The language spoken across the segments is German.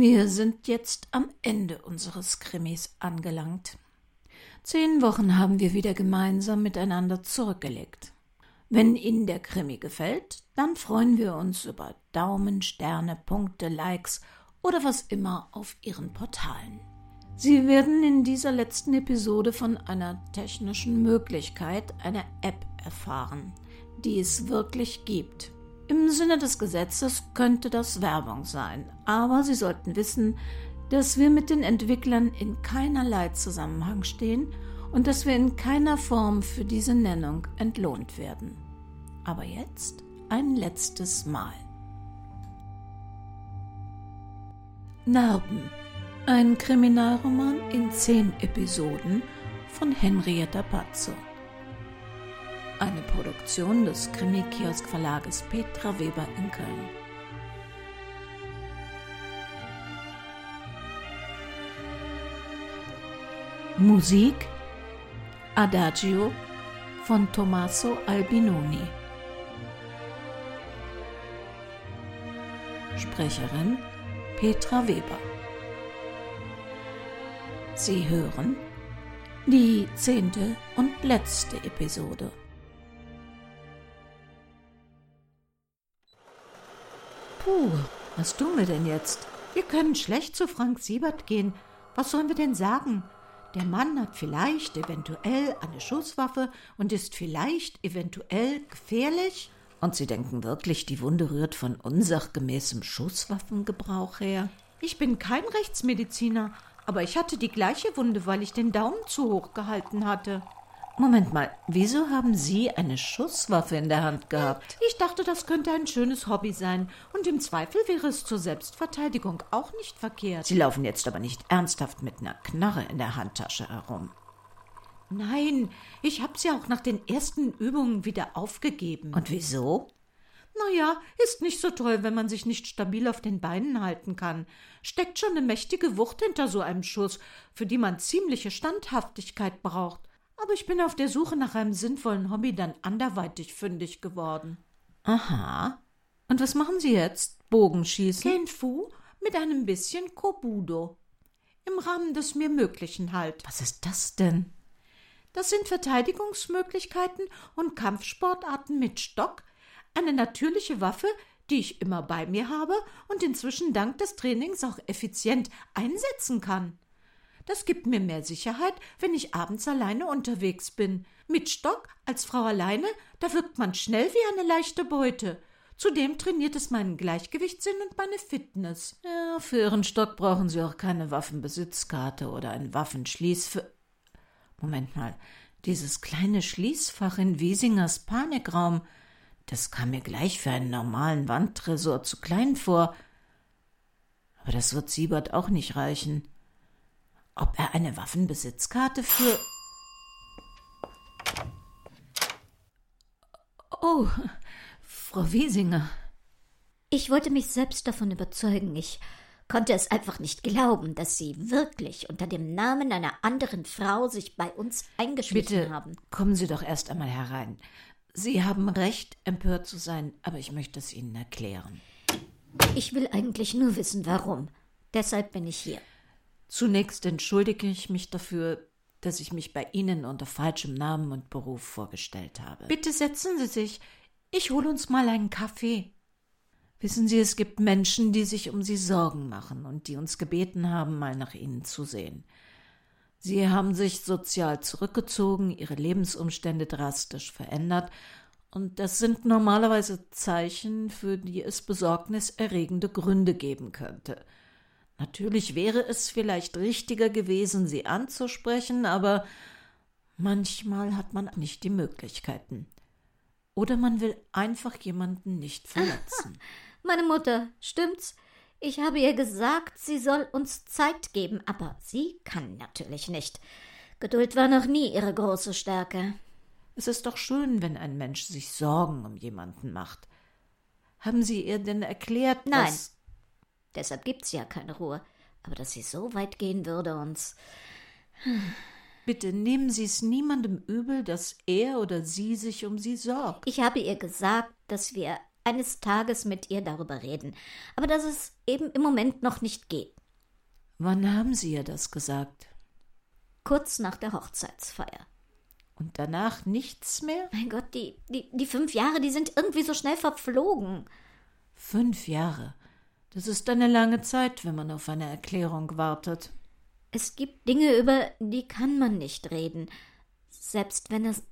Wir sind jetzt am Ende unseres Krimis angelangt. Zehn Wochen haben wir wieder gemeinsam miteinander zurückgelegt. Wenn Ihnen der Krimi gefällt, dann freuen wir uns über Daumen, Sterne, Punkte, Likes oder was immer auf Ihren Portalen. Sie werden in dieser letzten Episode von einer technischen Möglichkeit, einer App erfahren, die es wirklich gibt. Im Sinne des Gesetzes könnte das Werbung sein, aber Sie sollten wissen, dass wir mit den Entwicklern in keinerlei Zusammenhang stehen und dass wir in keiner Form für diese Nennung entlohnt werden. Aber jetzt ein letztes Mal. Narben. Ein Kriminalroman in zehn Episoden von Henrietta Pazzo. Eine Produktion des Krimi-Kiosk Verlages Petra Weber in Köln. Musik Adagio von Tommaso Albinoni. Sprecherin Petra Weber. Sie hören die zehnte und letzte Episode. Puh, was tun wir denn jetzt? Wir können schlecht zu Frank Siebert gehen. Was sollen wir denn sagen? Der Mann hat vielleicht eventuell eine Schusswaffe und ist vielleicht eventuell gefährlich. Und Sie denken wirklich, die Wunde rührt von unsachgemäßem Schusswaffengebrauch her? Ich bin kein Rechtsmediziner, aber ich hatte die gleiche Wunde, weil ich den Daumen zu hoch gehalten hatte. Moment mal, wieso haben Sie eine Schusswaffe in der Hand gehabt? Ich dachte, das könnte ein schönes Hobby sein. Und im Zweifel wäre es zur Selbstverteidigung auch nicht verkehrt. Sie laufen jetzt aber nicht ernsthaft mit einer Knarre in der Handtasche herum. Nein, ich habe sie auch nach den ersten Übungen wieder aufgegeben. Und wieso? Naja, ist nicht so toll, wenn man sich nicht stabil auf den Beinen halten kann. Steckt schon eine mächtige Wucht hinter so einem Schuss, für die man ziemliche Standhaftigkeit braucht aber ich bin auf der Suche nach einem sinnvollen Hobby dann anderweitig fündig geworden. Aha. Und was machen Sie jetzt? Bogenschießen? Kenfu mit einem bisschen Kobudo. Im Rahmen des mir Möglichen halt. Was ist das denn? Das sind Verteidigungsmöglichkeiten und Kampfsportarten mit Stock, eine natürliche Waffe, die ich immer bei mir habe und inzwischen dank des Trainings auch effizient einsetzen kann. Das gibt mir mehr Sicherheit, wenn ich abends alleine unterwegs bin. Mit Stock als Frau alleine, da wirkt man schnell wie eine leichte Beute. Zudem trainiert es meinen Gleichgewichtssinn und meine Fitness. Ja, für Ihren Stock brauchen Sie auch keine Waffenbesitzkarte oder ein Waffenschließ für. Moment mal, dieses kleine Schließfach in Wiesingers Panikraum, das kam mir gleich für einen normalen Wandtresor zu klein vor. Aber das wird Siebert auch nicht reichen ob er eine Waffenbesitzkarte für. Oh, Frau Wiesinger. Ich wollte mich selbst davon überzeugen. Ich konnte es einfach nicht glauben, dass Sie wirklich unter dem Namen einer anderen Frau sich bei uns eingeschlichen Bitte, haben. Kommen Sie doch erst einmal herein. Sie haben recht, empört zu sein, aber ich möchte es Ihnen erklären. Ich will eigentlich nur wissen, warum. Deshalb bin ich hier. Zunächst entschuldige ich mich dafür, dass ich mich bei Ihnen unter falschem Namen und Beruf vorgestellt habe. Bitte setzen Sie sich. Ich hole uns mal einen Kaffee. Wissen Sie, es gibt Menschen, die sich um Sie Sorgen machen und die uns gebeten haben, mal nach Ihnen zu sehen. Sie haben sich sozial zurückgezogen, Ihre Lebensumstände drastisch verändert, und das sind normalerweise Zeichen, für die es besorgniserregende Gründe geben könnte. Natürlich wäre es vielleicht richtiger gewesen, sie anzusprechen, aber manchmal hat man nicht die Möglichkeiten. Oder man will einfach jemanden nicht verletzen. Meine Mutter, stimmt's? Ich habe ihr gesagt, sie soll uns Zeit geben, aber sie kann natürlich nicht. Geduld war noch nie ihre große Stärke. Es ist doch schön, wenn ein Mensch sich Sorgen um jemanden macht. Haben Sie ihr denn erklärt, Nein. dass Deshalb gibt's ja keine Ruhe. Aber dass sie so weit gehen würde, uns. Bitte nehmen Sie es niemandem übel, dass er oder sie sich um Sie sorgt. Ich habe ihr gesagt, dass wir eines Tages mit ihr darüber reden, aber dass es eben im Moment noch nicht geht. Wann haben Sie ihr das gesagt? Kurz nach der Hochzeitsfeier. Und danach nichts mehr? Mein Gott, die, die, die fünf Jahre, die sind irgendwie so schnell verflogen. Fünf Jahre. Das ist eine lange Zeit, wenn man auf eine Erklärung wartet. Es gibt Dinge, über die kann man nicht reden, selbst wenn es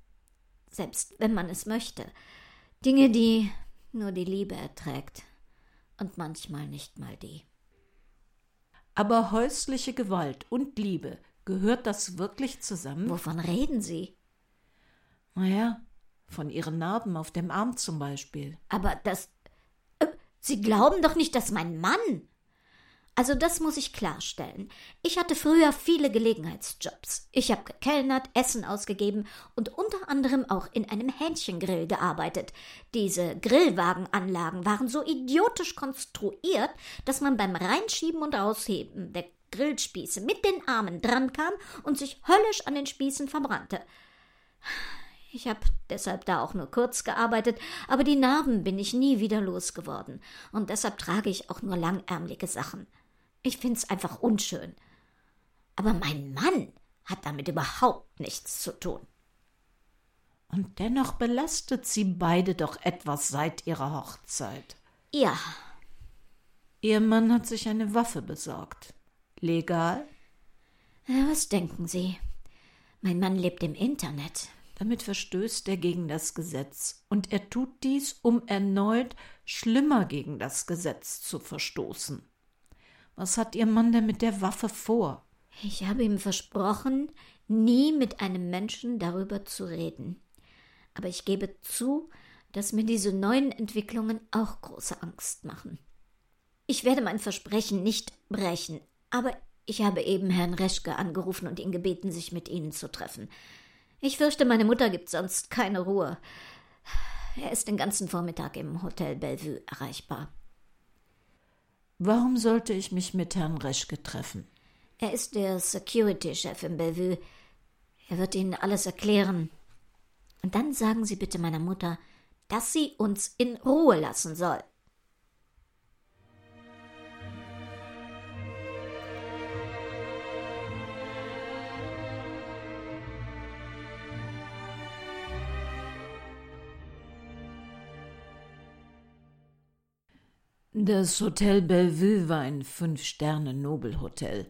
selbst wenn man es möchte. Dinge, die nur die Liebe erträgt und manchmal nicht mal die. Aber häusliche Gewalt und Liebe, gehört das wirklich zusammen? Wovon reden Sie? Naja, von Ihren Narben auf dem Arm zum Beispiel. Aber das. Sie glauben doch nicht, dass mein Mann. Also das muss ich klarstellen. Ich hatte früher viele Gelegenheitsjobs. Ich habe gekellnert, Essen ausgegeben und unter anderem auch in einem Hähnchengrill gearbeitet. Diese Grillwagenanlagen waren so idiotisch konstruiert, dass man beim Reinschieben und Rausheben der Grillspieße mit den Armen drankam und sich höllisch an den Spießen verbrannte. Ich habe deshalb da auch nur kurz gearbeitet, aber die Narben bin ich nie wieder losgeworden. Und deshalb trage ich auch nur langärmelige Sachen. Ich find's einfach unschön. Aber mein Mann hat damit überhaupt nichts zu tun. Und dennoch belastet sie beide doch etwas seit ihrer Hochzeit. Ja. Ihr Mann hat sich eine Waffe besorgt. Legal? Was denken Sie? Mein Mann lebt im Internet. Damit verstößt er gegen das Gesetz, und er tut dies, um erneut schlimmer gegen das Gesetz zu verstoßen. Was hat Ihr Mann denn mit der Waffe vor? Ich habe ihm versprochen, nie mit einem Menschen darüber zu reden. Aber ich gebe zu, dass mir diese neuen Entwicklungen auch große Angst machen. Ich werde mein Versprechen nicht brechen, aber ich habe eben Herrn Reschke angerufen und ihn gebeten, sich mit Ihnen zu treffen. Ich fürchte, meine Mutter gibt sonst keine Ruhe. Er ist den ganzen Vormittag im Hotel Bellevue erreichbar. Warum sollte ich mich mit Herrn Reschke treffen? Er ist der Security-Chef im Bellevue. Er wird Ihnen alles erklären. Und dann sagen Sie bitte meiner Mutter, dass sie uns in Ruhe lassen soll. Das Hotel Bellevue war ein Fünf-Sterne-Nobelhotel,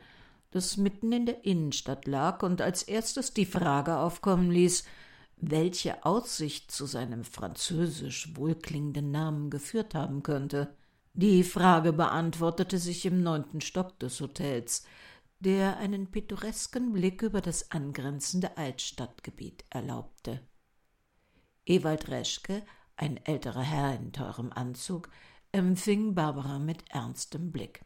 das mitten in der Innenstadt lag und als erstes die Frage aufkommen ließ, welche Aussicht zu seinem französisch wohlklingenden Namen geführt haben könnte. Die Frage beantwortete sich im neunten Stock des Hotels, der einen pittoresken Blick über das angrenzende Altstadtgebiet erlaubte. Ewald Reschke, ein älterer Herr in teurem Anzug, empfing Barbara mit ernstem Blick.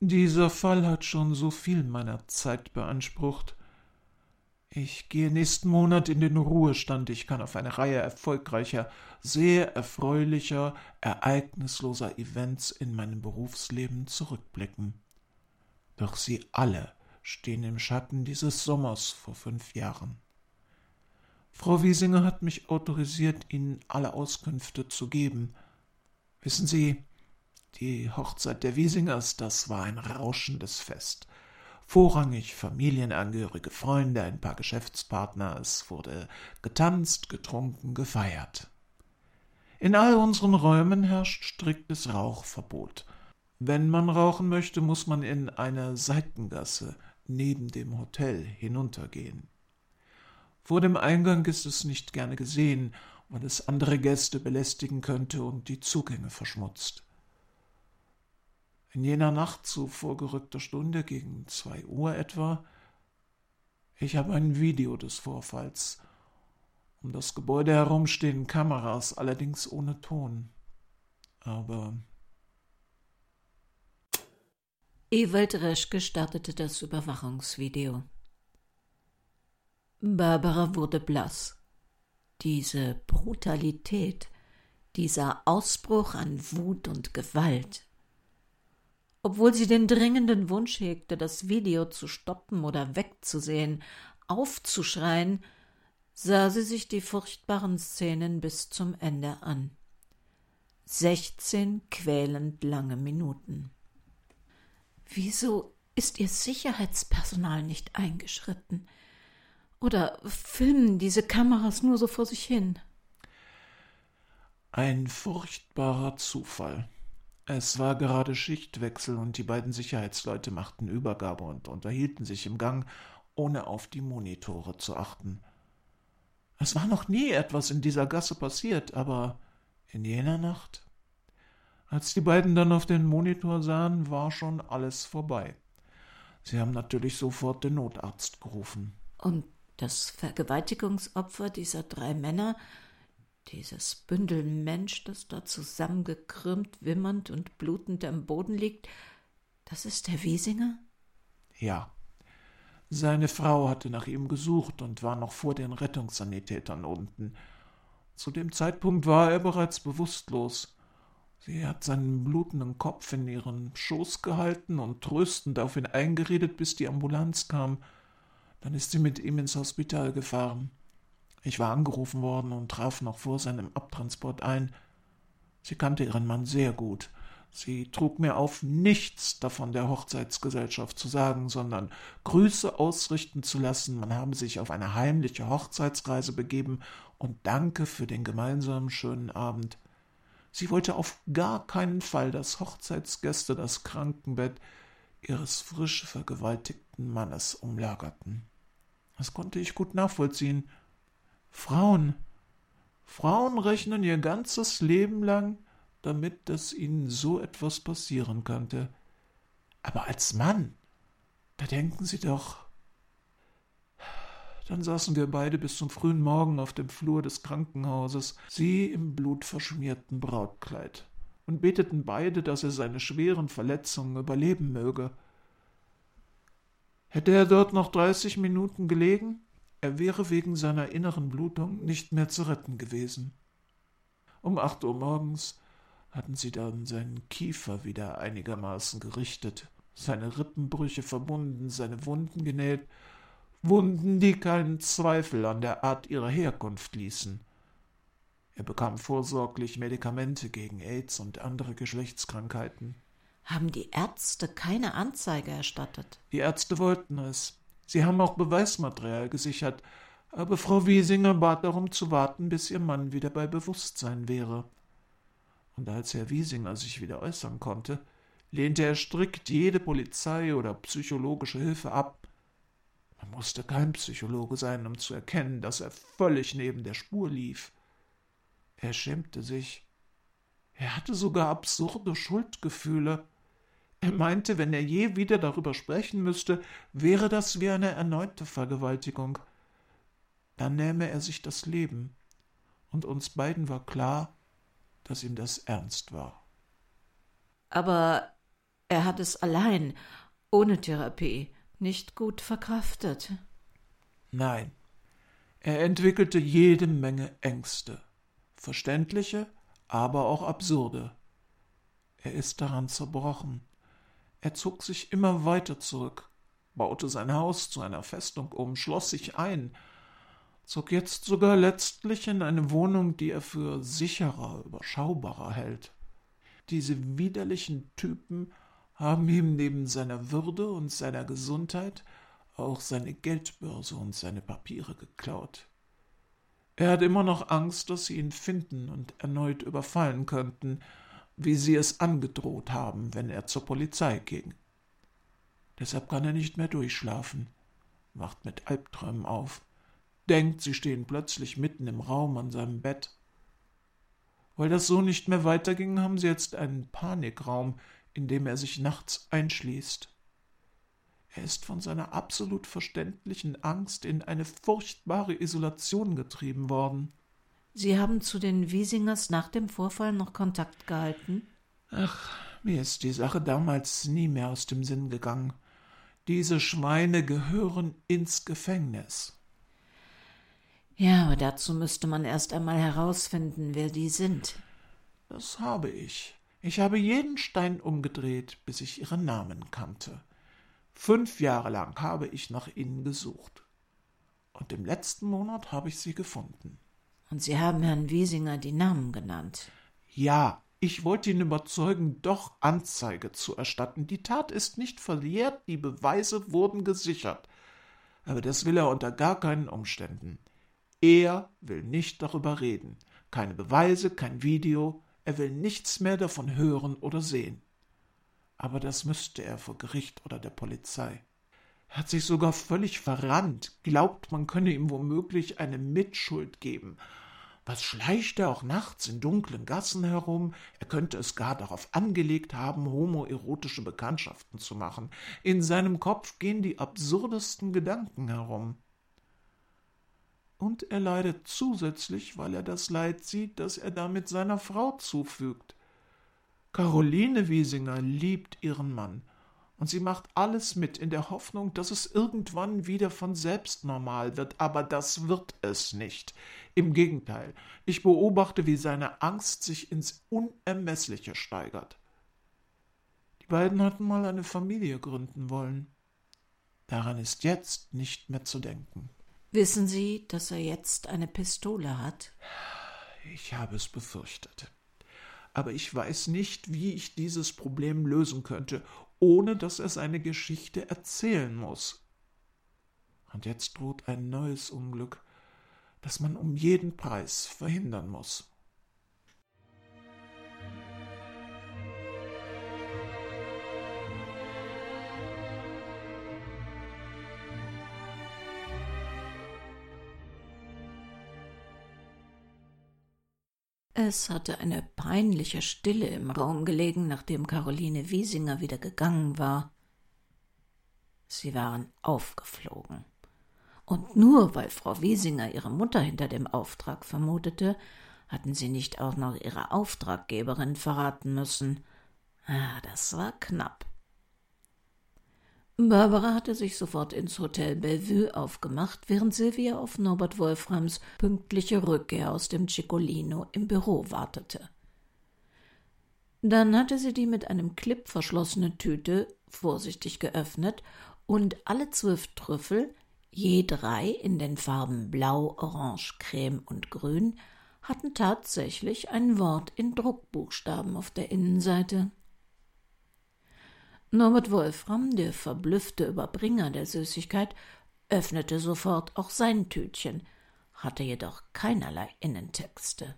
Dieser Fall hat schon so viel meiner Zeit beansprucht. Ich gehe nächsten Monat in den Ruhestand. Ich kann auf eine Reihe erfolgreicher, sehr erfreulicher, ereignisloser Events in meinem Berufsleben zurückblicken. Doch sie alle stehen im Schatten dieses Sommers vor fünf Jahren. Frau Wiesinger hat mich autorisiert, Ihnen alle Auskünfte zu geben – Wissen Sie, die Hochzeit der Wiesingers, das war ein rauschendes Fest. Vorrangig familienangehörige Freunde, ein paar Geschäftspartner, es wurde getanzt, getrunken, gefeiert. In all unseren Räumen herrscht striktes Rauchverbot. Wenn man rauchen möchte, muss man in eine Seitengasse neben dem Hotel hinuntergehen. Vor dem Eingang ist es nicht gerne gesehen, weil es andere Gäste belästigen könnte und die Zugänge verschmutzt. In jener Nacht zu vorgerückter Stunde gegen zwei Uhr etwa, ich habe ein Video des Vorfalls. Um das Gebäude herum stehen Kameras, allerdings ohne Ton. Aber Ewald Reschke startete das Überwachungsvideo. Barbara wurde blass. Diese Brutalität, dieser Ausbruch an Wut und Gewalt. Obwohl sie den dringenden Wunsch hegte, das Video zu stoppen oder wegzusehen, aufzuschreien, sah sie sich die furchtbaren Szenen bis zum Ende an. Sechzehn quälend lange Minuten. Wieso ist Ihr Sicherheitspersonal nicht eingeschritten? Oder filmen diese Kameras nur so vor sich hin? Ein furchtbarer Zufall. Es war gerade Schichtwechsel und die beiden Sicherheitsleute machten Übergabe und unterhielten sich im Gang, ohne auf die Monitore zu achten. Es war noch nie etwas in dieser Gasse passiert, aber in jener Nacht. Als die beiden dann auf den Monitor sahen, war schon alles vorbei. Sie haben natürlich sofort den Notarzt gerufen. Und das Vergewaltigungsopfer dieser drei Männer, dieses Bündel Mensch, das da zusammengekrümmt, wimmernd und blutend am Boden liegt, das ist der Wiesinger? Ja. Seine Frau hatte nach ihm gesucht und war noch vor den Rettungssanitätern unten. Zu dem Zeitpunkt war er bereits bewusstlos. Sie hat seinen blutenden Kopf in ihren Schoß gehalten und tröstend auf ihn eingeredet, bis die Ambulanz kam. Dann ist sie mit ihm ins Hospital gefahren. Ich war angerufen worden und traf noch vor seinem Abtransport ein. Sie kannte ihren Mann sehr gut. Sie trug mir auf, nichts davon der Hochzeitsgesellschaft zu sagen, sondern Grüße ausrichten zu lassen, man habe sich auf eine heimliche Hochzeitsreise begeben und danke für den gemeinsamen schönen Abend. Sie wollte auf gar keinen Fall, dass Hochzeitsgäste das Krankenbett ihres frisch vergewaltigten Mannes umlagerten. Das konnte ich gut nachvollziehen. Frauen, Frauen rechnen ihr ganzes Leben lang damit, dass ihnen so etwas passieren könnte. Aber als Mann, da denken Sie doch. Dann saßen wir beide bis zum frühen Morgen auf dem Flur des Krankenhauses, sie im blutverschmierten Brautkleid, und beteten beide, dass er seine schweren Verletzungen überleben möge. Hätte er dort noch dreißig Minuten gelegen, er wäre wegen seiner inneren Blutung nicht mehr zu retten gewesen. Um acht Uhr morgens hatten sie dann seinen Kiefer wieder einigermaßen gerichtet, seine Rippenbrüche verbunden, seine Wunden genäht, Wunden, die keinen Zweifel an der Art ihrer Herkunft ließen. Er bekam vorsorglich Medikamente gegen AIDS und andere Geschlechtskrankheiten. Haben die Ärzte keine Anzeige erstattet? Die Ärzte wollten es. Sie haben auch Beweismaterial gesichert, aber Frau Wiesinger bat darum zu warten, bis ihr Mann wieder bei Bewusstsein wäre und als Herr Wiesinger sich wieder äußern konnte, lehnte er strikt jede Polizei oder psychologische Hilfe ab. Man musste kein Psychologe sein, um zu erkennen, dass er völlig neben der Spur lief. Er schämte sich. Er hatte sogar absurde Schuldgefühle. Er meinte, wenn er je wieder darüber sprechen müsste, wäre das wie eine erneute Vergewaltigung. Dann nähme er sich das Leben. Und uns beiden war klar, dass ihm das ernst war. Aber er hat es allein, ohne Therapie, nicht gut verkraftet. Nein, er entwickelte jede Menge Ängste, verständliche, aber auch absurde. Er ist daran zerbrochen. Er zog sich immer weiter zurück, baute sein Haus zu einer Festung um, schloss sich ein, zog jetzt sogar letztlich in eine Wohnung, die er für sicherer, überschaubarer hält. Diese widerlichen Typen haben ihm neben seiner Würde und seiner Gesundheit auch seine Geldbörse und seine Papiere geklaut. Er hat immer noch Angst, dass sie ihn finden und erneut überfallen könnten, wie sie es angedroht haben, wenn er zur Polizei ging. Deshalb kann er nicht mehr durchschlafen, wacht mit Albträumen auf denkt, sie stehen plötzlich mitten im Raum an seinem Bett. Weil das so nicht mehr weiterging, haben sie jetzt einen Panikraum, in dem er sich nachts einschließt. Er ist von seiner absolut verständlichen Angst in eine furchtbare Isolation getrieben worden. Sie haben zu den Wiesingers nach dem Vorfall noch Kontakt gehalten? Ach, mir ist die Sache damals nie mehr aus dem Sinn gegangen. Diese Schweine gehören ins Gefängnis. Ja, aber dazu müsste man erst einmal herausfinden, wer die sind. Das habe ich. Ich habe jeden Stein umgedreht, bis ich ihren Namen kannte. Fünf Jahre lang habe ich nach ihnen gesucht. Und im letzten Monat habe ich sie gefunden. Und Sie haben Herrn Wiesinger die Namen genannt. Ja, Ich wollte ihn überzeugen, doch Anzeige zu erstatten. Die Tat ist nicht verjährt, die Beweise wurden gesichert. Aber das will er unter gar keinen Umständen. Er will nicht darüber reden. Keine Beweise, kein Video. Er will nichts mehr davon hören oder sehen. Aber das müsste er vor Gericht oder der Polizei. Hat sich sogar völlig verrannt, glaubt, man könne ihm womöglich eine Mitschuld geben. Was schleicht er auch nachts in dunklen Gassen herum? Er könnte es gar darauf angelegt haben, homoerotische Bekanntschaften zu machen. In seinem Kopf gehen die absurdesten Gedanken herum. Und er leidet zusätzlich, weil er das Leid sieht, das er damit seiner Frau zufügt. Caroline Wiesinger liebt ihren Mann, und sie macht alles mit in der Hoffnung, dass es irgendwann wieder von selbst normal wird, aber das wird es nicht. Im Gegenteil, ich beobachte, wie seine Angst sich ins Unermessliche steigert. Die beiden hatten mal eine Familie gründen wollen. Daran ist jetzt nicht mehr zu denken. Wissen Sie, dass er jetzt eine Pistole hat? Ich habe es befürchtet. Aber ich weiß nicht, wie ich dieses Problem lösen könnte, ohne dass er seine Geschichte erzählen muss. Und jetzt droht ein neues Unglück, das man um jeden Preis verhindern muss. Es hatte eine peinliche Stille im Raum gelegen, nachdem Caroline Wiesinger wieder gegangen war. Sie waren aufgeflogen. Und nur weil Frau Wiesinger ihre Mutter hinter dem Auftrag vermutete, hatten sie nicht auch noch ihre Auftraggeberin verraten müssen. Ah, das war knapp. Barbara hatte sich sofort ins Hotel Bellevue aufgemacht, während Silvia auf Norbert Wolframs pünktliche Rückkehr aus dem Ciccolino im Büro wartete. Dann hatte sie die mit einem Clip verschlossene Tüte vorsichtig geöffnet und alle zwölf Trüffel, je drei in den Farben Blau, Orange, Creme und Grün, hatten tatsächlich ein Wort in Druckbuchstaben auf der Innenseite. Norbert Wolfram, der verblüffte Überbringer der Süßigkeit, öffnete sofort auch sein Tütchen, hatte jedoch keinerlei Innentexte.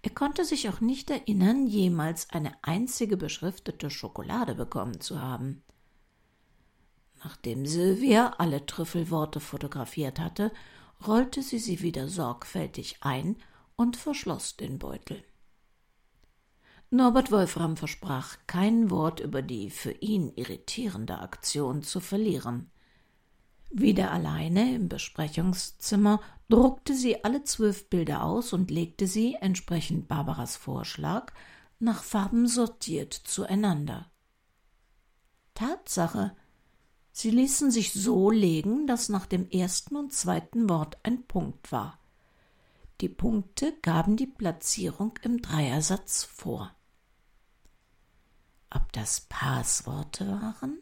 Er konnte sich auch nicht erinnern, jemals eine einzige beschriftete Schokolade bekommen zu haben. Nachdem Sylvia alle Trüffelworte fotografiert hatte, rollte sie sie wieder sorgfältig ein und verschloss den Beutel. Norbert Wolfram versprach, kein Wort über die für ihn irritierende Aktion zu verlieren. Wieder alleine im Besprechungszimmer druckte sie alle zwölf Bilder aus und legte sie, entsprechend Barbaras Vorschlag, nach Farben sortiert zueinander. Tatsache, sie ließen sich so legen, dass nach dem ersten und zweiten Wort ein Punkt war. Die Punkte gaben die Platzierung im Dreiersatz vor ob das Passworte waren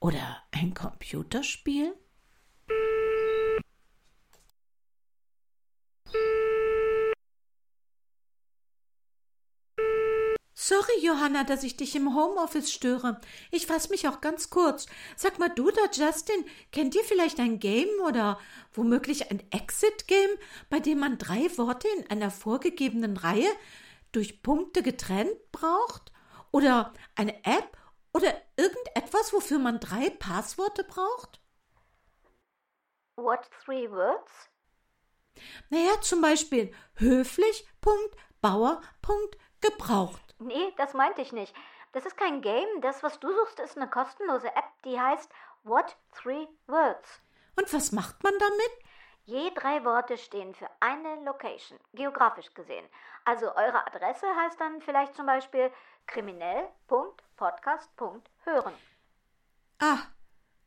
oder ein Computerspiel? Sorry, Johanna, dass ich dich im Homeoffice störe. Ich fass mich auch ganz kurz. Sag mal, du da, Justin, kennt ihr vielleicht ein Game oder womöglich ein Exit-Game, bei dem man drei Worte in einer vorgegebenen Reihe durch Punkte getrennt braucht? Oder eine App oder irgendetwas, wofür man drei Passworte braucht? What three words? Naja, zum Beispiel höflich, Punkt, Bauer, Punkt, gebraucht. Nee, das meinte ich nicht. Das ist kein Game. Das, was du suchst, ist eine kostenlose App, die heißt What Three Words. Und was macht man damit? Je drei Worte stehen für eine Location, geografisch gesehen. Also eure Adresse heißt dann vielleicht zum Beispiel kriminell.podcast.hören. Ah,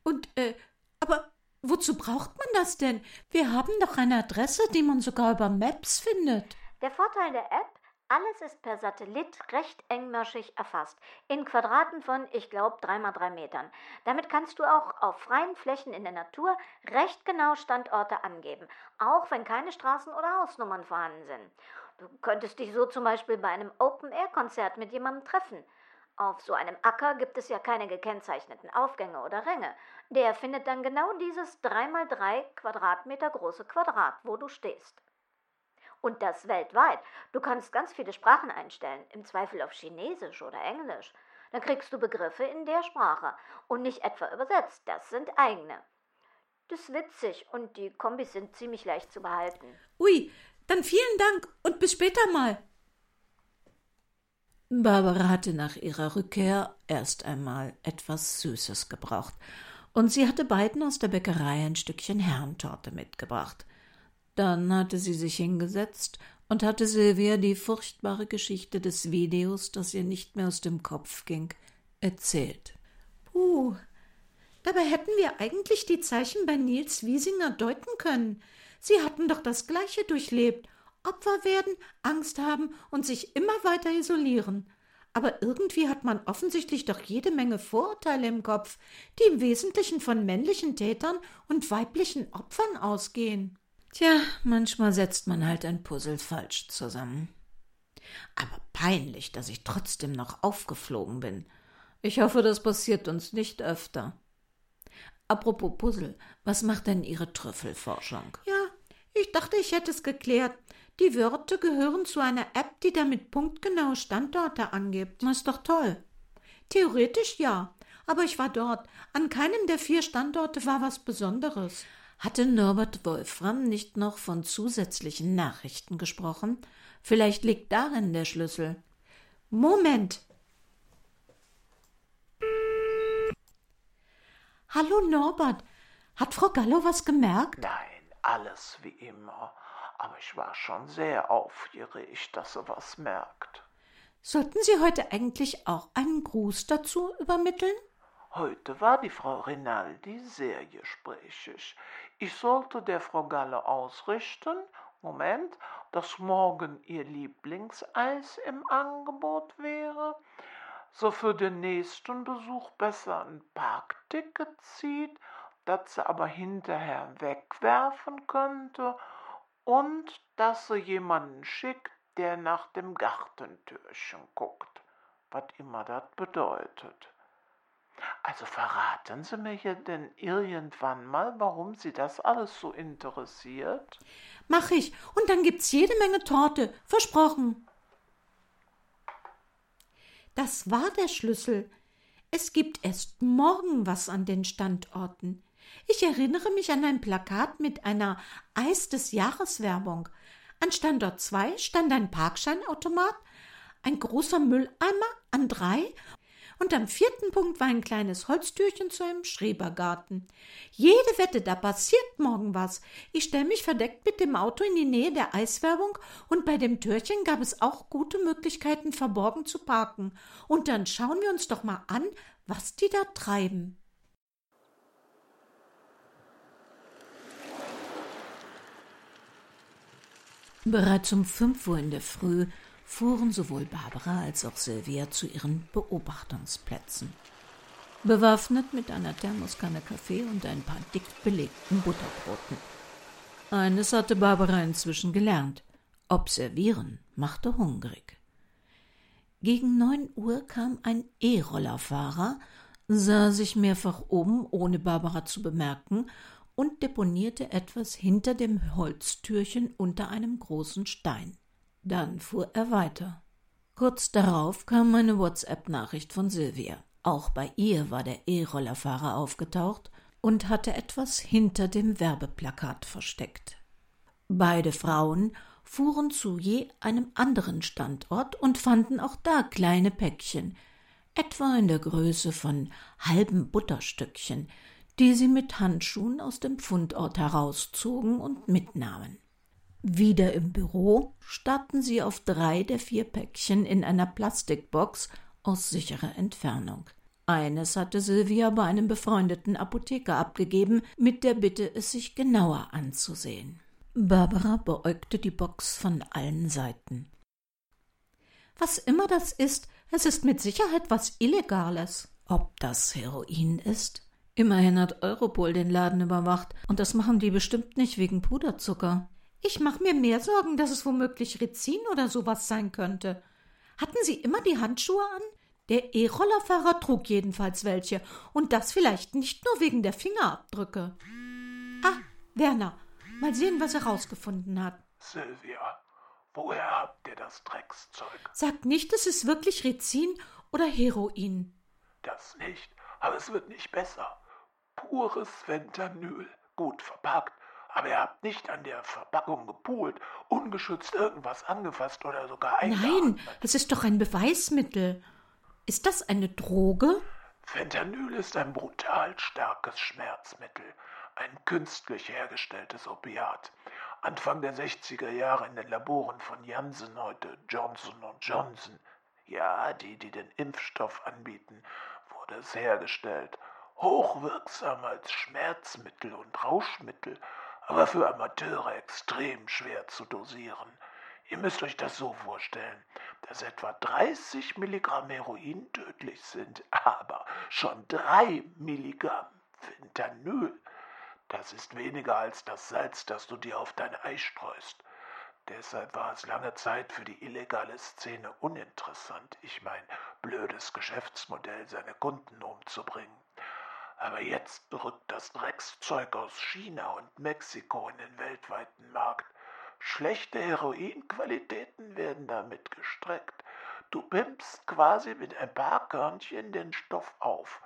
und, äh, aber wozu braucht man das denn? Wir haben doch eine Adresse, die man sogar über Maps findet. Der Vorteil der App, alles ist per Satellit recht engmaschig erfasst. In Quadraten von, ich glaube, 3 mal 3 Metern. Damit kannst du auch auf freien Flächen in der Natur recht genau Standorte angeben, auch wenn keine Straßen oder Hausnummern vorhanden sind. Du könntest dich so zum Beispiel bei einem Open-Air-Konzert mit jemandem treffen. Auf so einem Acker gibt es ja keine gekennzeichneten Aufgänge oder Ränge. Der findet dann genau dieses 3x3 Quadratmeter große Quadrat, wo du stehst. Und das weltweit. Du kannst ganz viele Sprachen einstellen, im Zweifel auf Chinesisch oder Englisch. Dann kriegst du Begriffe in der Sprache und nicht etwa übersetzt, das sind eigene. Das ist witzig und die Kombis sind ziemlich leicht zu behalten. Ui, dann vielen Dank und bis später mal. Barbara hatte nach ihrer Rückkehr erst einmal etwas Süßes gebraucht, und sie hatte beiden aus der Bäckerei ein Stückchen Herrentorte mitgebracht. Dann hatte sie sich hingesetzt und hatte Silvia die furchtbare Geschichte des Videos, das ihr nicht mehr aus dem Kopf ging, erzählt. Puh, dabei hätten wir eigentlich die Zeichen bei Nils Wiesinger deuten können. Sie hatten doch das Gleiche durchlebt. Opfer werden, Angst haben und sich immer weiter isolieren. Aber irgendwie hat man offensichtlich doch jede Menge Vorurteile im Kopf, die im Wesentlichen von männlichen Tätern und weiblichen Opfern ausgehen. Tja, manchmal setzt man halt ein Puzzle falsch zusammen. Aber peinlich, dass ich trotzdem noch aufgeflogen bin. Ich hoffe, das passiert uns nicht öfter. Apropos Puzzle, was macht denn Ihre Trüffelforschung? Ja, ich dachte, ich hätte es geklärt. Die Wörter gehören zu einer App, die damit punktgenaue Standorte angibt. Das ist doch toll. Theoretisch ja, aber ich war dort. An keinem der vier Standorte war was Besonderes. Hatte Norbert Wolfram nicht noch von zusätzlichen Nachrichten gesprochen? Vielleicht liegt darin der Schlüssel. Moment. Hallo Norbert, hat Frau Gallo was gemerkt? Nein, alles wie immer. Aber ich war schon sehr aufgeregt, dass sie was merkt. Sollten Sie heute eigentlich auch einen Gruß dazu übermitteln? Heute war die Frau Rinaldi sehr gesprächig. Ich sollte der Frau Galle ausrichten, Moment, dass morgen ihr Lieblingseis im Angebot wäre, so für den nächsten Besuch besser ein Parkticket zieht, das sie aber hinterher wegwerfen könnte und dass sie jemanden schickt, der nach dem Gartentürchen guckt, was immer das bedeutet. Also verraten Sie mir hier denn irgendwann mal, warum Sie das alles so interessiert? Mach ich. Und dann gibt's jede Menge Torte. Versprochen. Das war der Schlüssel. Es gibt erst morgen was an den Standorten. Ich erinnere mich an ein Plakat mit einer Eis des Jahres Werbung. An Standort 2 stand ein Parkscheinautomat, ein großer Mülleimer an drei und am vierten Punkt war ein kleines Holztürchen zu einem Schrebergarten. Jede Wette, da passiert morgen was. Ich stelle mich verdeckt mit dem Auto in die Nähe der Eiswerbung und bei dem Türchen gab es auch gute Möglichkeiten, verborgen zu parken. Und dann schauen wir uns doch mal an, was die da treiben. Bereits um fünf Uhr in der Früh fuhren sowohl Barbara als auch Silvia zu ihren Beobachtungsplätzen. Bewaffnet mit einer Thermoskanne Kaffee und ein paar dick belegten Butterbroten. Eines hatte Barbara inzwischen gelernt. Observieren machte hungrig. Gegen neun Uhr kam ein E-Rollerfahrer, sah sich mehrfach um, ohne Barbara zu bemerken, und deponierte etwas hinter dem Holztürchen unter einem großen Stein. Dann fuhr er weiter. Kurz darauf kam eine WhatsApp-Nachricht von Silvia. Auch bei ihr war der E-Rollerfahrer aufgetaucht und hatte etwas hinter dem Werbeplakat versteckt. Beide Frauen fuhren zu je einem anderen Standort und fanden auch da kleine Päckchen, etwa in der Größe von halben Butterstückchen, die sie mit Handschuhen aus dem Fundort herauszogen und mitnahmen. Wieder im Büro starrten sie auf drei der vier Päckchen in einer Plastikbox aus sicherer Entfernung. Eines hatte Sylvia bei einem befreundeten Apotheker abgegeben, mit der Bitte, es sich genauer anzusehen. Barbara beäugte die Box von allen Seiten. Was immer das ist, es ist mit Sicherheit was Illegales. Ob das Heroin ist? Immerhin hat Europol den Laden überwacht, und das machen die bestimmt nicht wegen Puderzucker. Ich mache mir mehr Sorgen, dass es womöglich Rizin oder sowas sein könnte. Hatten Sie immer die Handschuhe an? Der E-Rollerfahrer trug jedenfalls welche, und das vielleicht nicht nur wegen der Fingerabdrücke. Ah, Werner, mal sehen, was er rausgefunden hat. Sylvia, woher habt ihr das Dreckszeug? Sagt nicht, es ist wirklich Rizin oder Heroin. Das nicht, aber es wird nicht besser. Pures Fentanyl, gut verpackt, aber ihr habt nicht an der Verpackung gepult, ungeschützt irgendwas angefasst oder sogar eingeatmet. Nein, es ist doch ein Beweismittel. Ist das eine Droge? Fentanyl ist ein brutal starkes Schmerzmittel, ein künstlich hergestelltes Opiat. Anfang der 60er Jahre in den Laboren von Janssen, heute Johnson Johnson, ja, die, die den Impfstoff anbieten, wurde es hergestellt. Hochwirksam als Schmerzmittel und Rauschmittel, aber für Amateure extrem schwer zu dosieren. Ihr müsst euch das so vorstellen, dass etwa 30 Milligramm Heroin tödlich sind, aber schon 3 Milligramm Fentanyl. Das ist weniger als das Salz, das du dir auf dein Ei streust. Deshalb war es lange Zeit für die illegale Szene uninteressant. Ich mein, blödes Geschäftsmodell, seine Kunden umzubringen. Aber jetzt rückt das Dreckszeug aus China und Mexiko in den weltweiten Markt. Schlechte Heroinqualitäten werden damit gestreckt. Du pimpst quasi mit ein paar Körnchen den Stoff auf.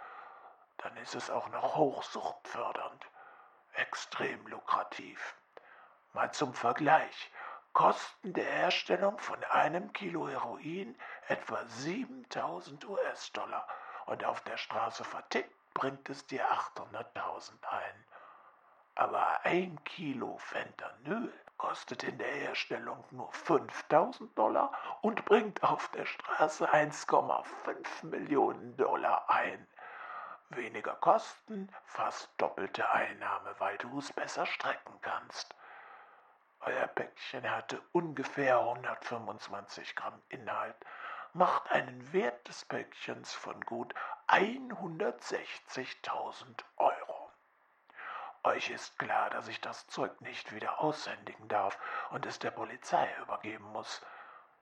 Dann ist es auch noch hochsuchtfördernd. Extrem lukrativ. Mal zum Vergleich. Kosten der Herstellung von einem Kilo Heroin etwa 7000 US-Dollar und auf der Straße vertickt bringt es dir 800.000 ein. Aber ein Kilo Fentanyl kostet in der Herstellung nur 5000 Dollar und bringt auf der Straße 1,5 Millionen Dollar ein. Weniger Kosten, fast doppelte Einnahme, weil du es besser strecken kannst. Euer Päckchen hatte ungefähr 125 Gramm Inhalt, macht einen Wert des Päckchens von gut 160.000 Euro. Euch ist klar, dass ich das Zeug nicht wieder aushändigen darf und es der Polizei übergeben muss.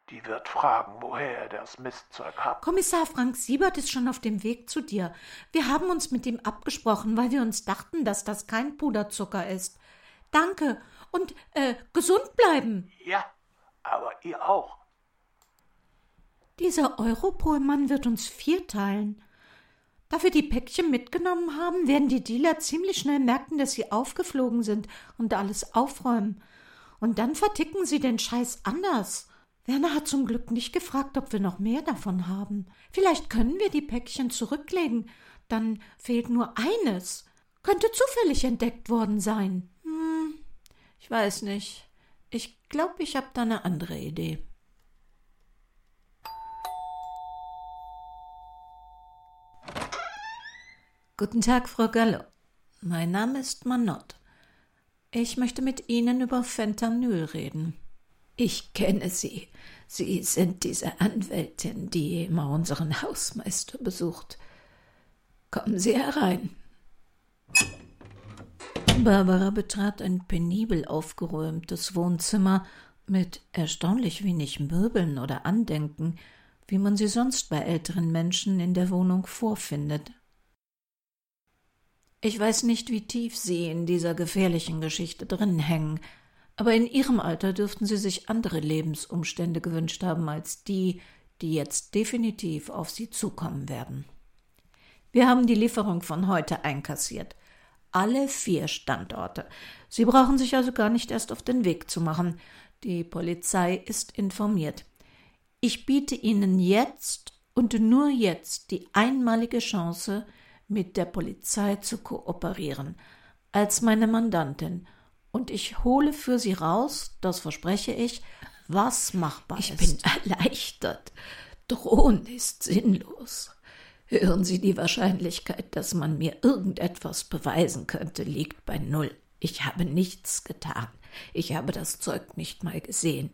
Die wird fragen, woher ihr das Mistzeug habt. Kommissar Frank Siebert ist schon auf dem Weg zu dir. Wir haben uns mit ihm abgesprochen, weil wir uns dachten, dass das kein Puderzucker ist. Danke und äh, gesund bleiben. Ja, aber ihr auch. Dieser Europol-Mann wird uns vierteilen. Da wir die Päckchen mitgenommen haben, werden die Dealer ziemlich schnell merken, dass sie aufgeflogen sind und alles aufräumen. Und dann verticken sie den Scheiß anders. Werner hat zum Glück nicht gefragt, ob wir noch mehr davon haben. Vielleicht können wir die Päckchen zurücklegen. Dann fehlt nur eines. Könnte zufällig entdeckt worden sein. Hm, ich weiß nicht. Ich glaube, ich habe da eine andere Idee. Guten Tag, Frau Gallo. Mein Name ist Manott. Ich möchte mit Ihnen über Fentanyl reden. Ich kenne Sie. Sie sind diese Anwältin, die immer unseren Hausmeister besucht. Kommen Sie herein. Barbara betrat ein penibel aufgeräumtes Wohnzimmer mit erstaunlich wenig Möbeln oder Andenken, wie man sie sonst bei älteren Menschen in der Wohnung vorfindet. Ich weiß nicht, wie tief Sie in dieser gefährlichen Geschichte drin hängen, aber in Ihrem Alter dürften Sie sich andere Lebensumstände gewünscht haben als die, die jetzt definitiv auf Sie zukommen werden. Wir haben die Lieferung von heute einkassiert. Alle vier Standorte. Sie brauchen sich also gar nicht erst auf den Weg zu machen. Die Polizei ist informiert. Ich biete Ihnen jetzt und nur jetzt die einmalige Chance, mit der Polizei zu kooperieren, als meine Mandantin, und ich hole für Sie raus, das verspreche ich, was machbar ich ist. Ich bin erleichtert. Drohen ist sinnlos. Hören Sie, die Wahrscheinlichkeit, dass man mir irgendetwas beweisen könnte, liegt bei null. Ich habe nichts getan. Ich habe das Zeug nicht mal gesehen.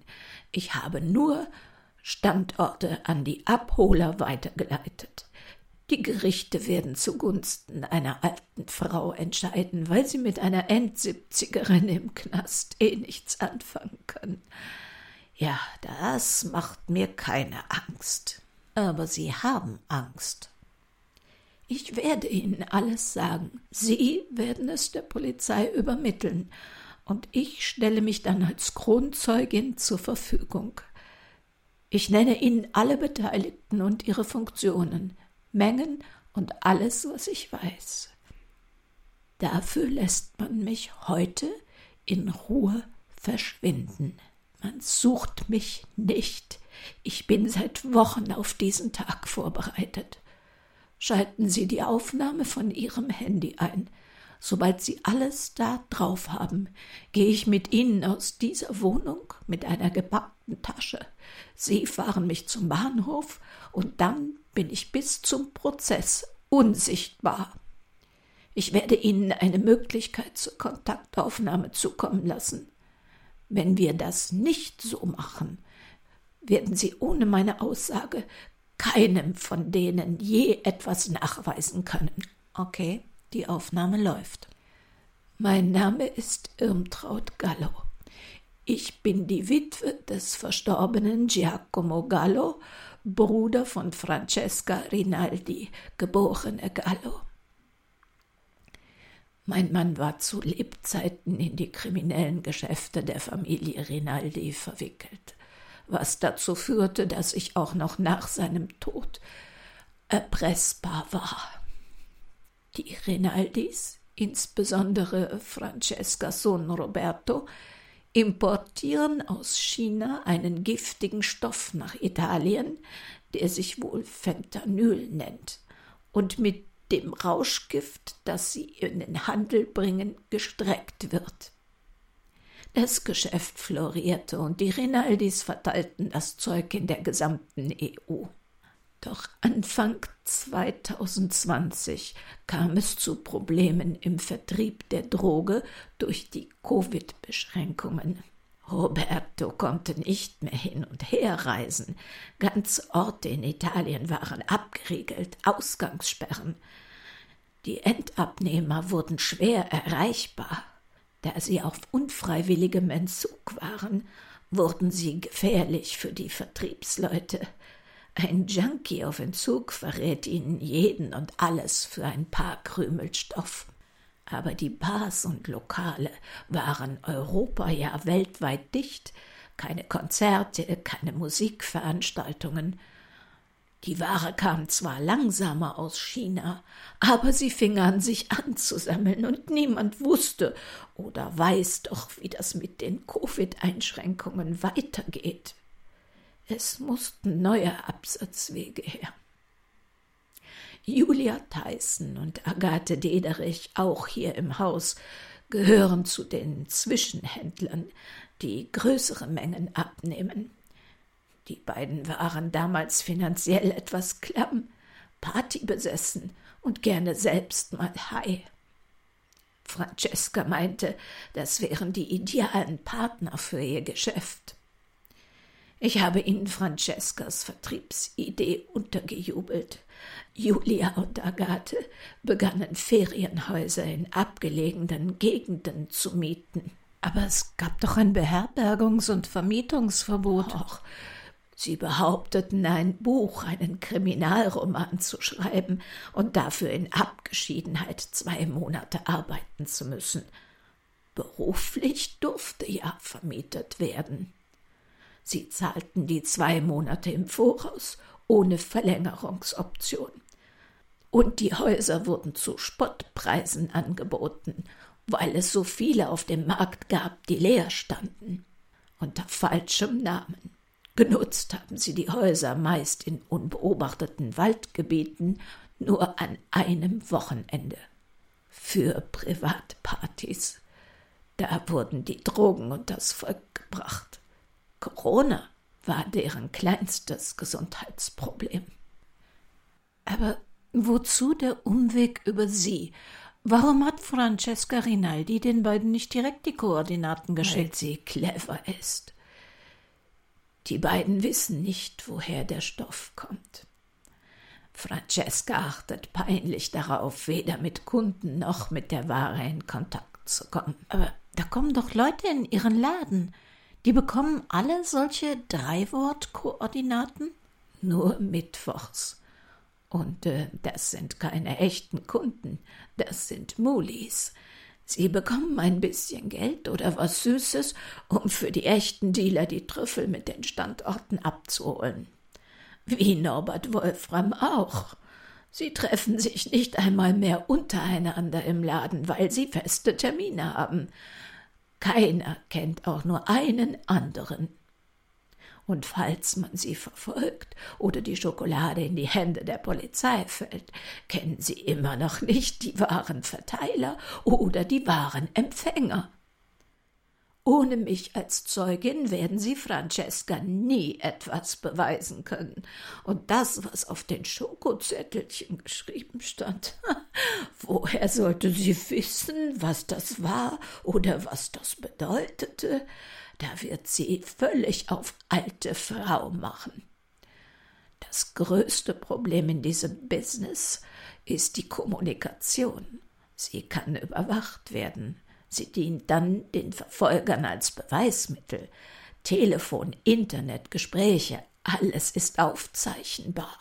Ich habe nur Standorte an die Abholer weitergeleitet. Die Gerichte werden zugunsten einer alten Frau entscheiden, weil sie mit einer Endsiebzigerin im Knast eh nichts anfangen können. Ja, das macht mir keine Angst. Aber Sie haben Angst. Ich werde Ihnen alles sagen. Sie werden es der Polizei übermitteln, und ich stelle mich dann als Kronzeugin zur Verfügung. Ich nenne Ihnen alle Beteiligten und ihre Funktionen. Mengen und alles, was ich weiß. Dafür lässt man mich heute in Ruhe verschwinden. Man sucht mich nicht. Ich bin seit Wochen auf diesen Tag vorbereitet. Schalten Sie die Aufnahme von Ihrem Handy ein. Sobald Sie alles da drauf haben, gehe ich mit Ihnen aus dieser Wohnung mit einer gepackten Tasche. Sie fahren mich zum Bahnhof und dann bin ich bis zum Prozess unsichtbar. Ich werde Ihnen eine Möglichkeit zur Kontaktaufnahme zukommen lassen. Wenn wir das nicht so machen, werden Sie ohne meine Aussage keinem von denen je etwas nachweisen können. Okay? Die Aufnahme läuft. Mein Name ist Irmtraut Gallo. Ich bin die Witwe des verstorbenen Giacomo Gallo, Bruder von Francesca Rinaldi, geborene Gallo. Mein Mann war zu Lebzeiten in die kriminellen Geschäfte der Familie Rinaldi verwickelt, was dazu führte, dass ich auch noch nach seinem Tod erpressbar war. Die Rinaldis, insbesondere Francescas Sohn Roberto, importieren aus China einen giftigen Stoff nach Italien, der sich wohl Fentanyl nennt und mit dem Rauschgift, das sie in den Handel bringen, gestreckt wird. Das Geschäft florierte und die Rinaldis verteilten das Zeug in der gesamten EU. Doch Anfang 2020 kam es zu Problemen im Vertrieb der Droge durch die Covid-Beschränkungen. Roberto konnte nicht mehr hin und her reisen. Ganze Orte in Italien waren abgeriegelt, Ausgangssperren. Die Endabnehmer wurden schwer erreichbar. Da sie auf unfreiwilligem Entzug waren, wurden sie gefährlich für die Vertriebsleute. Ein Junkie auf Entzug verrät ihnen jeden und alles für ein paar Krümel Stoff. Aber die Bars und Lokale waren Europa, ja weltweit dicht, keine Konzerte, keine Musikveranstaltungen. Die Ware kam zwar langsamer aus China, aber sie fing an, sich anzusammeln, und niemand wusste oder weiß doch, wie das mit den Covid-Einschränkungen weitergeht. Es mussten neue Absatzwege her. Julia Theissen und Agathe Dederich, auch hier im Haus, gehören zu den Zwischenhändlern, die größere Mengen abnehmen. Die beiden waren damals finanziell etwas klamm, partybesessen und gerne selbst mal high. Francesca meinte, das wären die idealen Partner für ihr Geschäft. Ich habe Ihnen Francescas Vertriebsidee untergejubelt. Julia und Agathe begannen Ferienhäuser in abgelegenen Gegenden zu mieten. Aber es gab doch ein Beherbergungs- und Vermietungsverbot. Och, sie behaupteten, ein Buch, einen Kriminalroman zu schreiben und dafür in Abgeschiedenheit zwei Monate arbeiten zu müssen. Beruflich durfte ja vermietet werden. Sie zahlten die zwei Monate im Voraus ohne Verlängerungsoption. Und die Häuser wurden zu Spottpreisen angeboten, weil es so viele auf dem Markt gab, die leer standen. Unter falschem Namen. Genutzt haben sie die Häuser meist in unbeobachteten Waldgebieten nur an einem Wochenende. Für Privatpartys. Da wurden die Drogen unters Volk gebracht. Corona war deren kleinstes Gesundheitsproblem. Aber wozu der Umweg über Sie? Warum hat Francesca Rinaldi den beiden nicht direkt die Koordinaten geschickt? Weil sie clever ist. Die beiden wissen nicht, woher der Stoff kommt. Francesca achtet peinlich darauf, weder mit Kunden noch mit der Ware in Kontakt zu kommen. Aber da kommen doch Leute in ihren Laden. Die bekommen alle solche Dreiwort-Koordinaten? Nur mittwochs. Und äh, das sind keine echten Kunden, das sind Mulis. Sie bekommen ein bisschen Geld oder was Süßes, um für die echten Dealer die Trüffel mit den Standorten abzuholen wie Norbert Wolfram auch. Sie treffen sich nicht einmal mehr untereinander im Laden, weil sie feste Termine haben. Keiner kennt auch nur einen anderen. Und falls man sie verfolgt oder die Schokolade in die Hände der Polizei fällt, kennen sie immer noch nicht die wahren Verteiler oder die wahren Empfänger. Ohne mich als Zeugin werden Sie Francesca nie etwas beweisen können. Und das, was auf den Schokozettelchen geschrieben stand, woher sollte sie wissen, was das war oder was das bedeutete? Da wird sie völlig auf alte Frau machen. Das größte Problem in diesem Business ist die Kommunikation. Sie kann überwacht werden. Sie dient dann den Verfolgern als Beweismittel. Telefon, Internet, Gespräche, alles ist aufzeichnbar.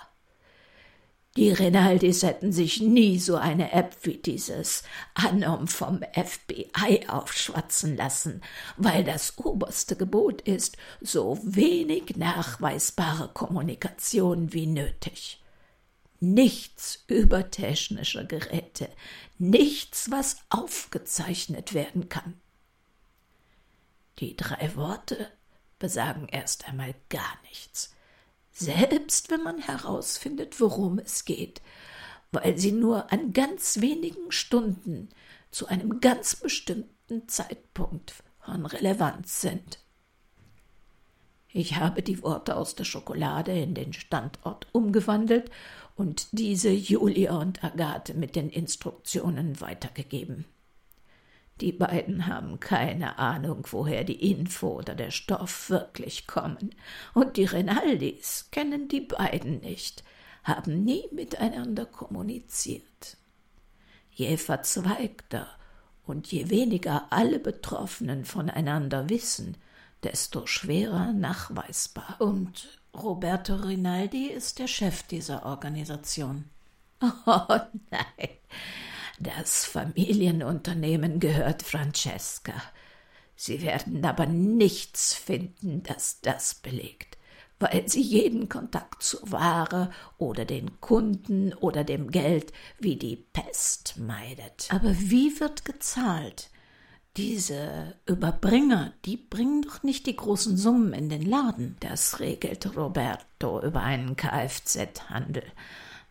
Die Rinaldis hätten sich nie so eine App wie dieses Anom vom FBI aufschwatzen lassen, weil das oberste Gebot ist, so wenig nachweisbare Kommunikation wie nötig nichts über technische Geräte, nichts, was aufgezeichnet werden kann. Die drei Worte besagen erst einmal gar nichts, selbst wenn man herausfindet, worum es geht, weil sie nur an ganz wenigen Stunden zu einem ganz bestimmten Zeitpunkt von Relevanz sind. Ich habe die Worte aus der Schokolade in den Standort umgewandelt und diese Julia und Agathe mit den Instruktionen weitergegeben. Die beiden haben keine Ahnung, woher die Info oder der Stoff wirklich kommen, und die Rinaldis kennen die beiden nicht, haben nie miteinander kommuniziert. Je verzweigter und je weniger alle Betroffenen voneinander wissen, desto schwerer nachweisbar. Und Roberto Rinaldi ist der Chef dieser Organisation. Oh nein, das Familienunternehmen gehört Francesca. Sie werden aber nichts finden, das das belegt, weil sie jeden Kontakt zur Ware oder den Kunden oder dem Geld wie die Pest meidet. Aber wie wird gezahlt? Diese Überbringer, die bringen doch nicht die großen Summen in den Laden. Das regelt Roberto über einen Kfz-Handel.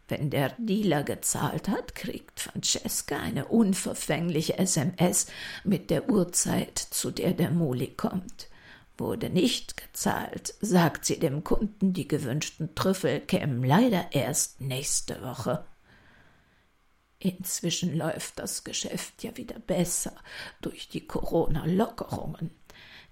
Wenn der Dealer gezahlt hat, kriegt Francesca eine unverfängliche SMS mit der Uhrzeit, zu der der Muli kommt. Wurde nicht gezahlt, sagt sie dem Kunden, die gewünschten Trüffel kämen leider erst nächste Woche. Inzwischen läuft das Geschäft ja wieder besser durch die Corona-Lockerungen.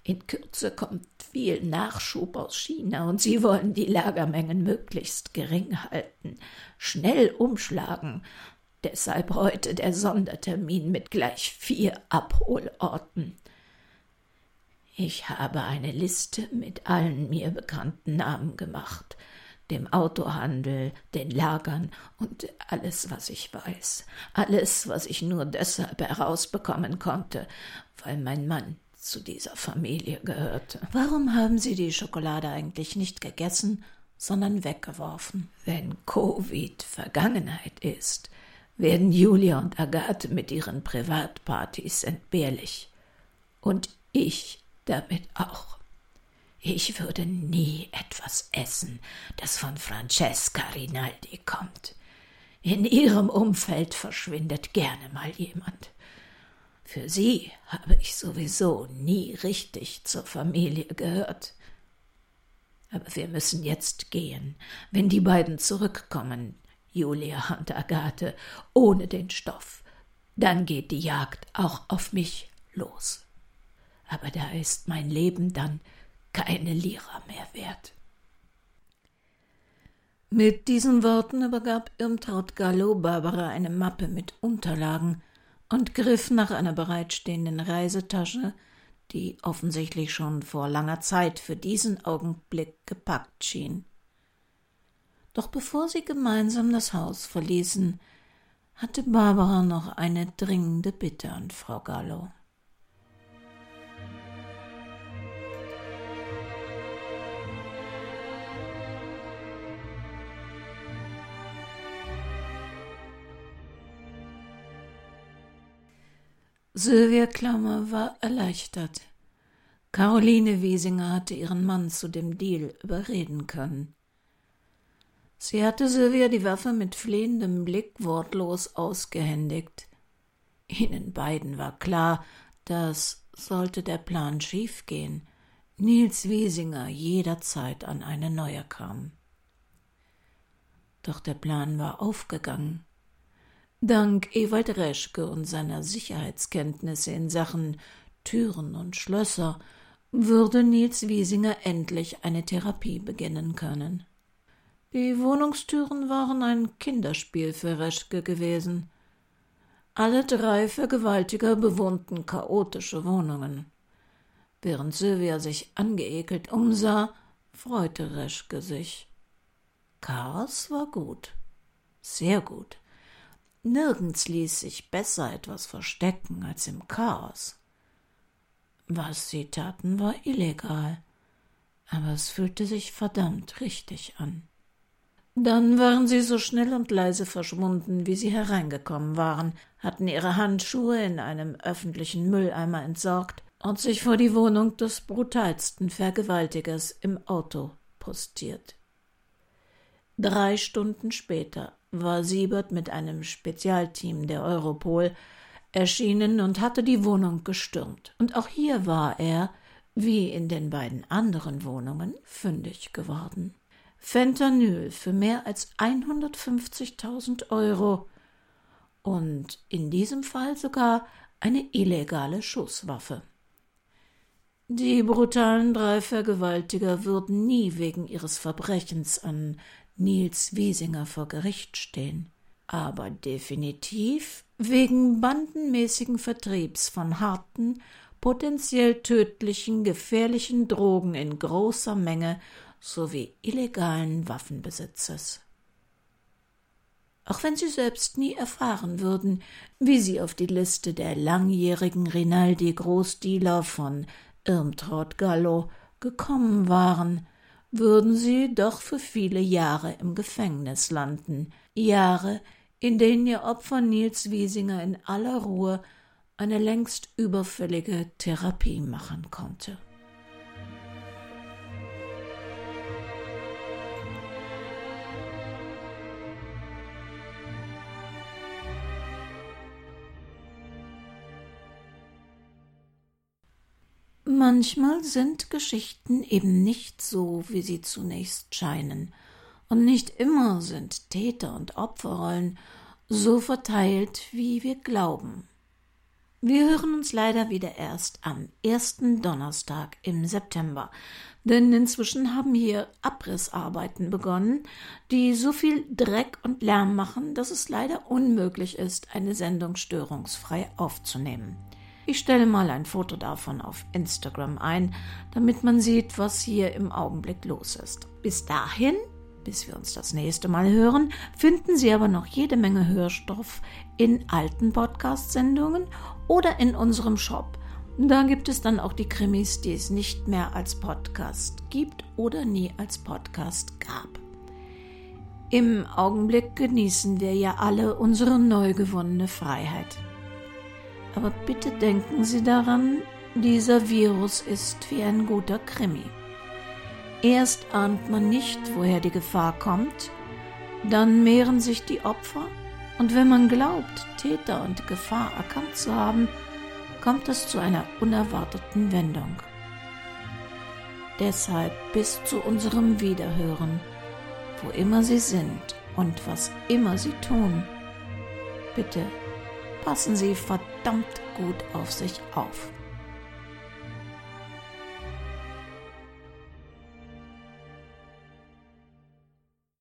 In Kürze kommt viel Nachschub aus China und sie wollen die Lagermengen möglichst gering halten, schnell umschlagen. Deshalb heute der Sondertermin mit gleich vier Abholorten. Ich habe eine Liste mit allen mir bekannten Namen gemacht dem Autohandel, den Lagern und alles, was ich weiß, alles, was ich nur deshalb herausbekommen konnte, weil mein Mann zu dieser Familie gehörte. Warum haben Sie die Schokolade eigentlich nicht gegessen, sondern weggeworfen? Wenn Covid Vergangenheit ist, werden Julia und Agathe mit ihren Privatpartys entbehrlich. Und ich damit auch. Ich würde nie etwas essen, das von Francesca Rinaldi kommt. In ihrem Umfeld verschwindet gerne mal jemand. Für sie habe ich sowieso nie richtig zur Familie gehört. Aber wir müssen jetzt gehen. Wenn die beiden zurückkommen, Julia und Agathe, ohne den Stoff, dann geht die Jagd auch auf mich los. Aber da ist mein Leben dann keine Lira mehr wert. Mit diesen Worten übergab Irmtraut Gallo Barbara eine Mappe mit Unterlagen und griff nach einer bereitstehenden Reisetasche, die offensichtlich schon vor langer Zeit für diesen Augenblick gepackt schien. Doch bevor sie gemeinsam das Haus verließen, hatte Barbara noch eine dringende Bitte an Frau Gallo. Sylvia Klammer war erleichtert. Caroline Wiesinger hatte ihren Mann zu dem Deal überreden können. Sie hatte Sylvia die Waffe mit flehendem Blick wortlos ausgehändigt. Ihnen beiden war klar, dass, sollte der Plan schiefgehen, Nils Wiesinger jederzeit an eine neue kam. Doch der Plan war aufgegangen. Dank Ewald Reschke und seiner Sicherheitskenntnisse in Sachen Türen und Schlösser würde Nils Wiesinger endlich eine Therapie beginnen können. Die Wohnungstüren waren ein Kinderspiel für Reschke gewesen. Alle drei Vergewaltiger bewohnten chaotische Wohnungen. Während Sylvia sich angeekelt umsah, freute Reschke sich. Chaos war gut. Sehr gut. Nirgends ließ sich besser etwas verstecken als im Chaos. Was sie taten, war illegal, aber es fühlte sich verdammt richtig an. Dann waren sie so schnell und leise verschwunden, wie sie hereingekommen waren, hatten ihre Handschuhe in einem öffentlichen Mülleimer entsorgt und sich vor die Wohnung des brutalsten Vergewaltigers im Auto postiert. Drei Stunden später war Siebert mit einem Spezialteam der Europol erschienen und hatte die Wohnung gestürmt. Und auch hier war er, wie in den beiden anderen Wohnungen, fündig geworden. Fentanyl für mehr als 150.000 Euro und in diesem Fall sogar eine illegale Schusswaffe. Die brutalen drei Vergewaltiger würden nie wegen ihres Verbrechens an Nils Wiesinger vor Gericht stehen, aber definitiv wegen bandenmäßigen Vertriebs von harten, potenziell tödlichen, gefährlichen Drogen in großer Menge sowie illegalen Waffenbesitzes. Auch wenn sie selbst nie erfahren würden, wie sie auf die Liste der langjährigen Rinaldi Großdealer von Irmtraut Gallo gekommen waren, würden sie doch für viele Jahre im Gefängnis landen, Jahre, in denen ihr Opfer Nils Wiesinger in aller Ruhe eine längst überfällige Therapie machen konnte. Manchmal sind Geschichten eben nicht so, wie sie zunächst scheinen, und nicht immer sind Täter und Opferrollen so verteilt, wie wir glauben. Wir hören uns leider wieder erst am ersten Donnerstag im September, denn inzwischen haben hier Abrissarbeiten begonnen, die so viel Dreck und Lärm machen, dass es leider unmöglich ist, eine Sendung störungsfrei aufzunehmen. Ich stelle mal ein Foto davon auf Instagram ein, damit man sieht, was hier im Augenblick los ist. Bis dahin, bis wir uns das nächste Mal hören, finden Sie aber noch jede Menge Hörstoff in alten Podcast-Sendungen oder in unserem Shop. Da gibt es dann auch die Krimis, die es nicht mehr als Podcast gibt oder nie als Podcast gab. Im Augenblick genießen wir ja alle unsere neu gewonnene Freiheit. Aber bitte denken Sie daran, dieser Virus ist wie ein guter Krimi. Erst ahnt man nicht, woher die Gefahr kommt, dann mehren sich die Opfer, und wenn man glaubt, Täter und Gefahr erkannt zu haben, kommt es zu einer unerwarteten Wendung. Deshalb bis zu unserem Wiederhören, wo immer Sie sind und was immer Sie tun, bitte passen Sie verdammt gut auf sich auf.